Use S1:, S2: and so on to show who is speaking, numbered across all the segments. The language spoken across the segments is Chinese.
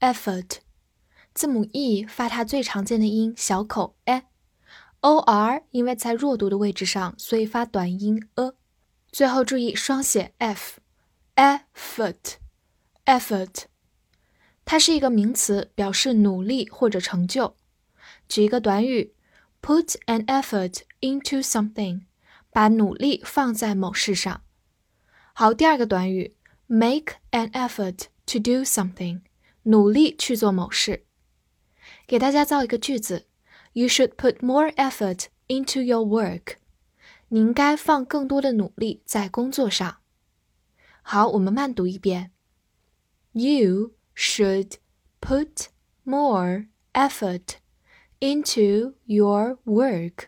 S1: Effort，字母 e 发它最常见的音小口 e，o r 因为在弱读的位置上，所以发短音 a，最后注意双写 f，effort，effort，它是一个名词，表示努力或者成就。举一个短语。Put an effort into something，把努力放在某事上。好，第二个短语，make an effort to do something，努力去做某事。给大家造一个句子：You should put more effort into your work。你应该放更多的努力在工作上。好，我们慢读一遍：You should put more effort into your work.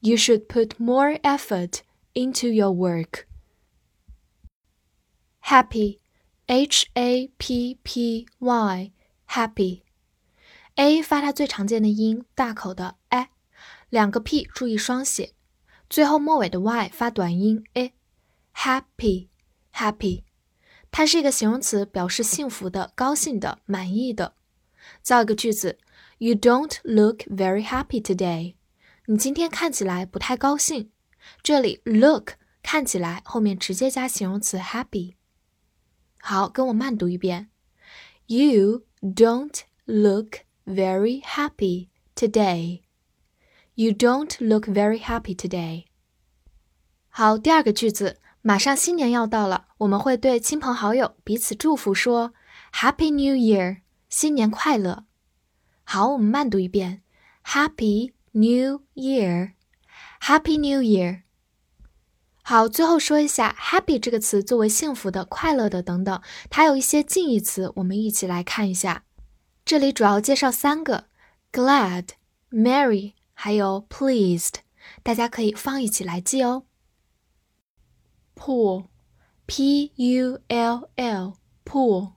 S1: You should put more effort into your work. Happy, H A P P Y, happy. A 发它最常见的音，大口的 a，两个 p 注意双写，最后末尾的 y 发短音 a。Happy, happy，它是一个形容词，表示幸福的、高兴的、满意的。造一个句子。You don't look very happy today。你今天看起来不太高兴。这里 look 看起来后面直接加形容词 happy。好，跟我慢读一遍。You don't look very happy today. You don't look very happy today. 好，第二个句子，马上新年要到了，我们会对亲朋好友彼此祝福说 Happy New Year，新年快乐。好，我们慢读一遍：Happy New Year，Happy New Year。 好，最后说一下，Happy 这个词作为幸福的、快乐的等等，它有一些近义词，我们一起来看一下。这里主要介绍三个：Glad、Merry，还有 Pleased，大家可以放一起来记哦。Pool，P U L L，Pool。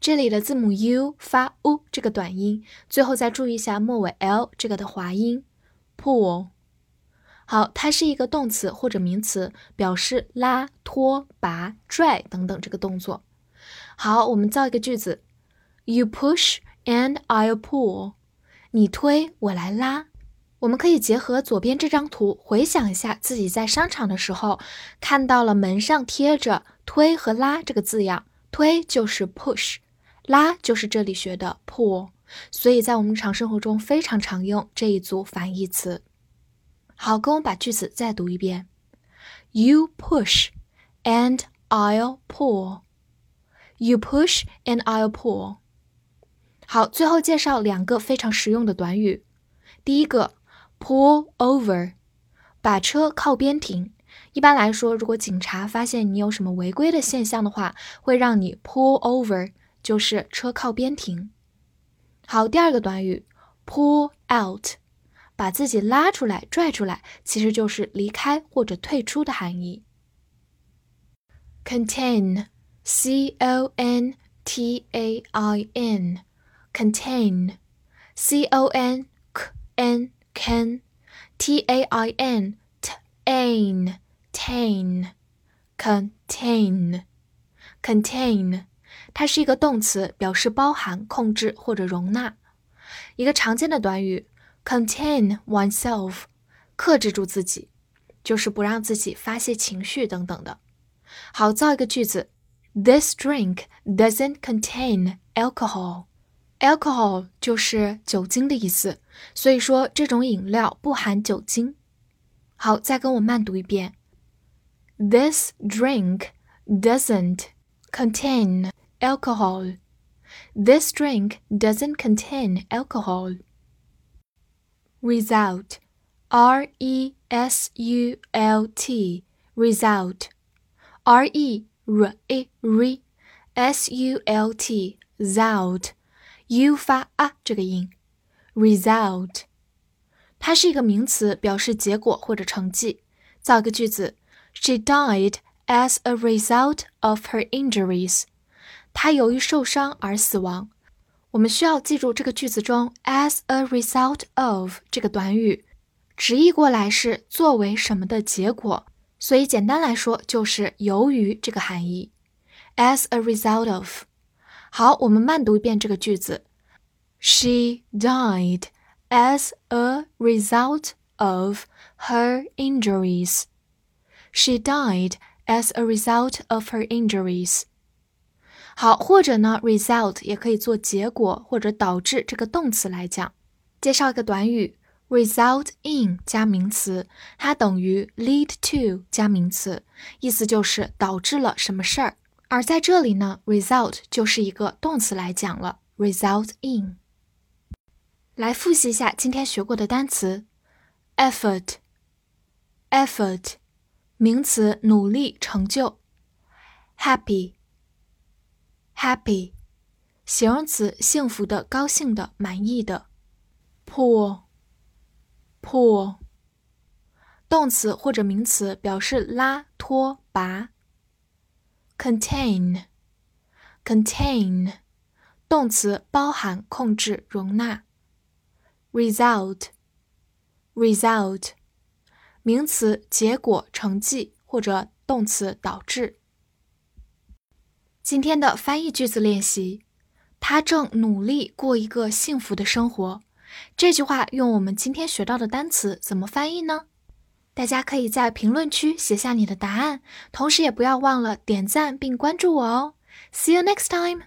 S1: 这里的字母 u 发 u 这个短音，最后再注意一下末尾 l 这个的滑音。pull，好，它是一个动词或者名词，表示拉、拖、拔、拽等等这个动作。好，我们造一个句子：You push and I'll pull。你推，我来拉。我们可以结合左边这张图，回想一下自己在商场的时候，看到了门上贴着“推”和“拉”这个字样，推就是 push。拉就是这里学的 pull，所以在我们日常生活中非常常用这一组反义词。好，跟我把句子再读一遍：You push and I'll pull. You push and I'll pull. 好，最后介绍两个非常实用的短语。第一个，pull over，把车靠边停。一般来说，如果警察发现你有什么违规的现象的话，会让你 pull over。就是车靠边停。好，第二个短语 pull out，把自己拉出来、拽出来，其实就是离开或者退出的含义。contain，c o n t a i n，contain，c o n n can，t a i n t ain，tain，contain，contain。它是一个动词，表示包含、控制或者容纳。一个常见的短语，contain oneself，克制住自己，就是不让自己发泄情绪等等的。好，造一个句子：This drink doesn't contain alcohol。alcohol 就是酒精的意思，所以说这种饮料不含酒精。好，再跟我慢读一遍：This drink doesn't contain alcohol. This drink doesn't contain alcohol. Result R E S U L T result R E R E R S U L T result u 发啊这个音。result，它是一个名词，表示结果或者成绩。造个句子：She died as a result of her injuries。她由于受伤而死亡。 我们需要记住这个句子中 as a result of 这个短语，直译过来是作为什么的结果，所以简单来说就是由于这个含义。as a result of。好，我们慢读一遍这个句子。She died as a result of her injuries. She died as a result of her injuries. 好，或者呢，result 也可以做结果或者导致这个动词来讲。介绍一个短语，result in 加名词，它等于 lead to 加名词，意思就是导致了什么事儿。而在这里呢，result 就是一个动词来讲了，result in。来复习一下今天学过的单词：effort，effort，名词，努力、成就，happy Happy，形容词，幸福的、高兴的、满意的；pull，pull，动词或者名词，表示拉、拖、拔。contain，contain，动词，包含、控制、容纳。result，result，名词，结果、成绩，或者动词，导致。今天的翻译句子练习：他正努力过一个幸福的生活。这句话用我们今天学到的单词怎么翻译呢？大家可以在评论区写下你的答案，同时也不要忘了点赞并关注我哦。See you next time.